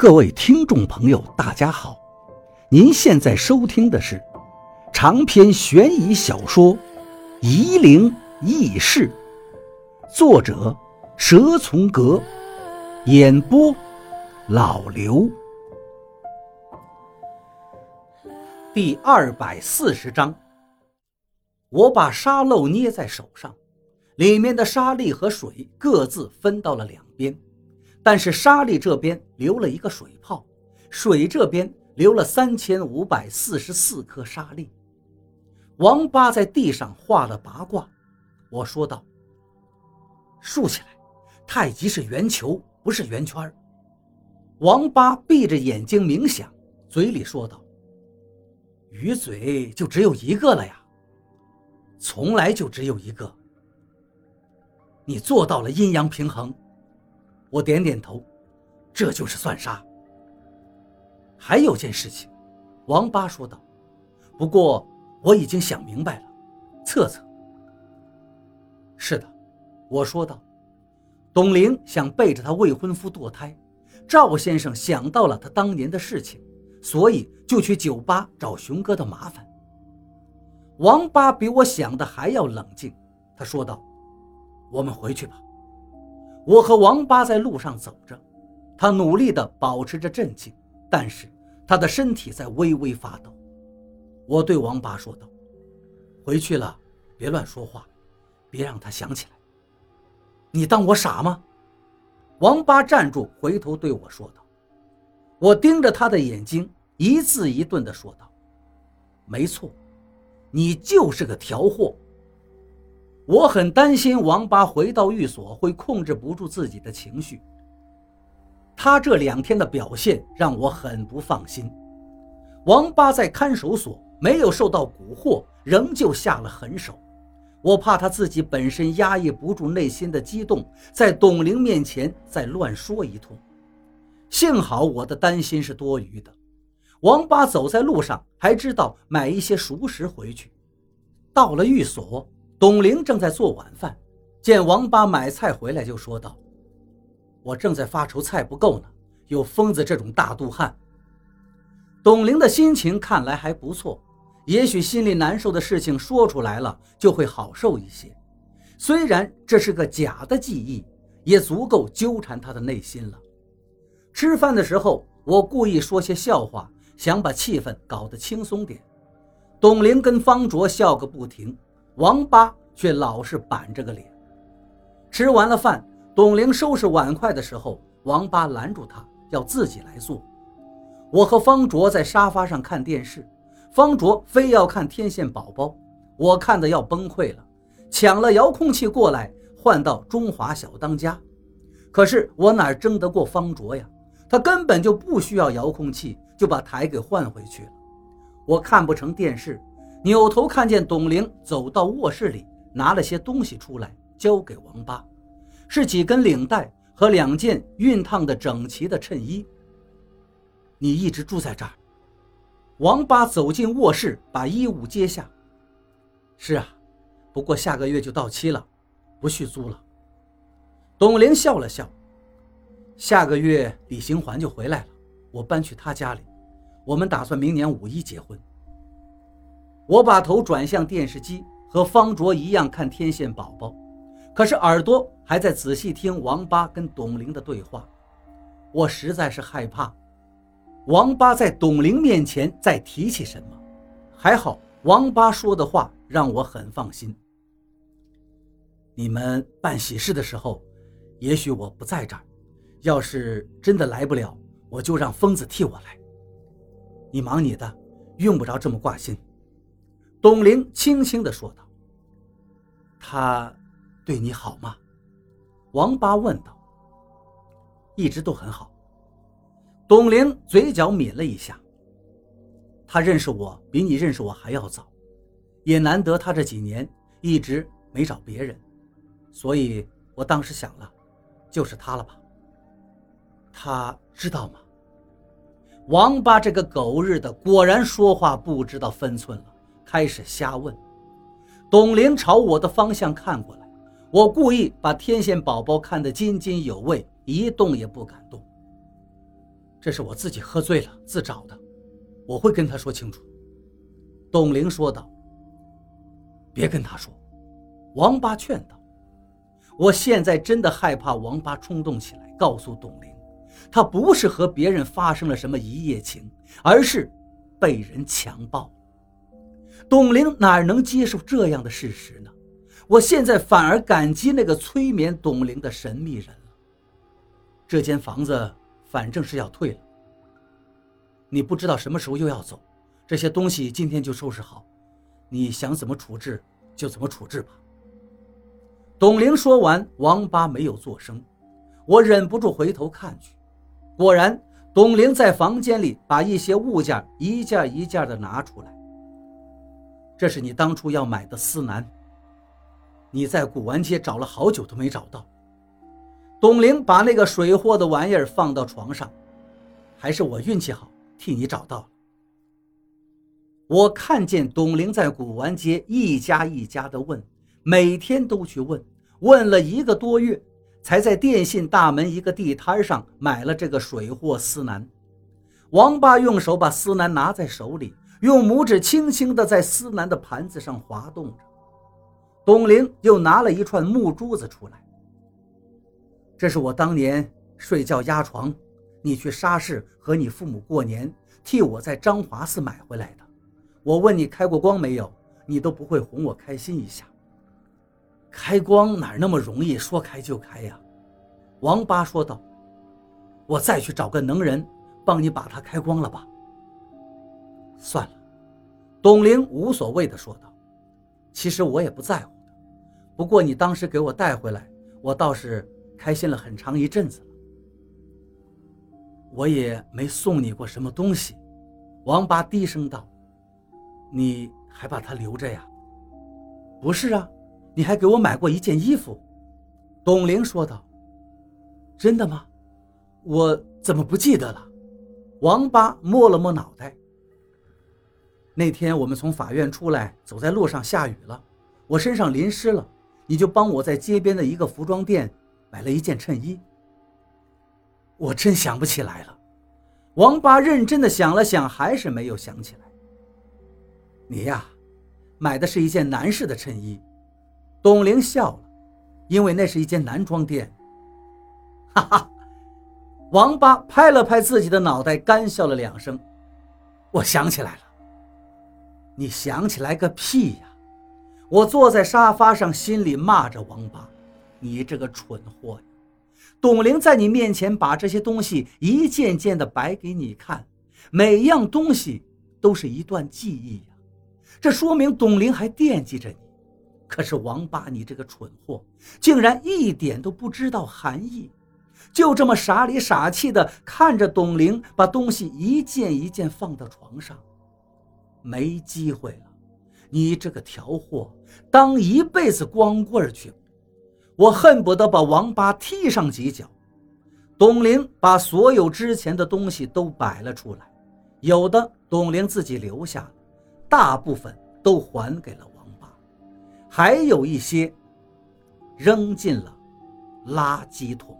各位听众朋友，大家好！您现在收听的是长篇悬疑小说《夷陵轶事》，作者蛇从阁，演播老刘。第二百四十章，我把沙漏捏在手上，里面的沙粒和水各自分到了两边。但是沙粒这边留了一个水泡，水这边留了三千五百四十四颗沙粒。王八在地上画了八卦，我说道：“竖起来，太极是圆球，不是圆圈。”王八闭着眼睛冥想，嘴里说道：“鱼嘴就只有一个了呀，从来就只有一个。你做到了阴阳平衡。”我点点头，这就是算杀。还有件事情，王八说道：“不过我已经想明白了，测测。”是的，我说道：“董玲想背着她未婚夫堕胎，赵先生想到了他当年的事情，所以就去酒吧找熊哥的麻烦。”王八比我想的还要冷静，他说道：“我们回去吧。”我和王八在路上走着，他努力地保持着镇静，但是他的身体在微微发抖。我对王八说道：“回去了，别乱说话，别让他想起来。”你当我傻吗？王八站住，回头对我说道。我盯着他的眼睛，一字一顿地说道：“没错，你就是个条货。”我很担心王八回到寓所会控制不住自己的情绪。他这两天的表现让我很不放心。王八在看守所没有受到蛊惑，仍旧下了狠手。我怕他自己本身压抑不住内心的激动，在董玲面前再乱说一通。幸好我的担心是多余的。王八走在路上，还知道买一些熟食回去。到了寓所。董玲正在做晚饭，见王八买菜回来，就说道：“我正在发愁菜不够呢，有疯子这种大肚汉。”董玲的心情看来还不错，也许心里难受的事情说出来了就会好受一些。虽然这是个假的记忆，也足够纠缠他的内心了。吃饭的时候，我故意说些笑话，想把气氛搞得轻松点。董玲跟方卓笑个不停。王八却老是板着个脸。吃完了饭，董玲收拾碗筷的时候，王八拦住他，要自己来做。我和方卓在沙发上看电视，方卓非要看《天线宝宝》，我看的要崩溃了，抢了遥控器过来换到《中华小当家》。可是我哪争得过方卓呀？他根本就不需要遥控器，就把台给换回去了。我看不成电视。扭头看见董玲走到卧室里，拿了些东西出来，交给王八，是几根领带和两件熨烫的整齐的衬衣。你一直住在这儿？王八走进卧室，把衣物揭下。是啊，不过下个月就到期了，不续租了。董玲笑了笑。下个月李行环就回来了，我搬去他家里，我们打算明年五一结婚。我把头转向电视机，和方卓一样看《天线宝宝》，可是耳朵还在仔细听王八跟董玲的对话。我实在是害怕，王八在董玲面前再提起什么。还好，王八说的话让我很放心。你们办喜事的时候，也许我不在这儿，要是真的来不了，我就让疯子替我来。你忙你的，用不着这么挂心。董玲轻轻地说道：“他对你好吗？”王八问道。“一直都很好。”董玲嘴角抿了一下。“他认识我比你认识我还要早，也难得他这几年一直没找别人，所以我当时想了，就是他了吧？他知道吗？”王八这个狗日的，果然说话不知道分寸了。开始瞎问，董玲朝我的方向看过来，我故意把天线宝宝看得津津有味，一动也不敢动。这是我自己喝醉了自找的，我会跟他说清楚。”董玲说道。“别跟他说。”王八劝道。“我现在真的害怕王八冲动起来，告诉董玲，他不是和别人发生了什么一夜情，而是被人强暴。董玲哪能接受这样的事实呢？我现在反而感激那个催眠董玲的神秘人了。这间房子反正是要退了，你不知道什么时候又要走，这些东西今天就收拾好，你想怎么处置就怎么处置吧。董玲说完，王八没有作声，我忍不住回头看去，果然，董玲在房间里把一些物件一件一件的拿出来。这是你当初要买的丝楠。你在古玩街找了好久都没找到。董玲把那个水货的玩意儿放到床上，还是我运气好，替你找到了。我看见董玲在古玩街一家一家的问，每天都去问，问了一个多月，才在电信大门一个地摊上买了这个水货丝楠。王八用手把丝楠拿在手里，用拇指轻轻地在丝楠的盘子上滑动着。董玲又拿了一串木珠子出来。这是我当年睡觉压床，你去沙市和你父母过年，替我在张华寺买回来的。我问你开过光没有，你都不会哄我开心一下。开光哪那么容易，说开就开呀？王八说道。我再去找个能人，帮你把它开光了吧。算了，董玲无所谓的说道。其实我也不在乎的，不过你当时给我带回来，我倒是开心了很长一阵子了。我也没送你过什么东西，王八低声道：“你还把它留着呀？”“不是啊，你还给我买过一件衣服。”董玲说道。“真的吗？我怎么不记得了？”王八摸了摸脑袋。那天我们从法院出来，走在路上下雨了，我身上淋湿了，你就帮我在街边的一个服装店买了一件衬衣。我真想不起来了。王八认真的想了想，还是没有想起来。你呀，买的是一件男士的衬衣。董玲笑了，因为那是一间男装店。哈哈，王八拍了拍自己的脑袋，干笑了两声。我想起来了。你想起来个屁呀！我坐在沙发上，心里骂着王八：“你这个蠢货呀！”董玲在你面前把这些东西一件件的摆给你看，每样东西都是一段记忆呀。这说明董玲还惦记着你。可是王八，你这个蠢货，竟然一点都不知道含义，就这么傻里傻气的看着董玲把东西一件一件放到床上。没机会了，你这个条货，当一辈子光棍去！我恨不得把王八踢上几脚。董玲把所有之前的东西都摆了出来，有的董玲自己留下了，大部分都还给了王八，还有一些扔进了垃圾桶。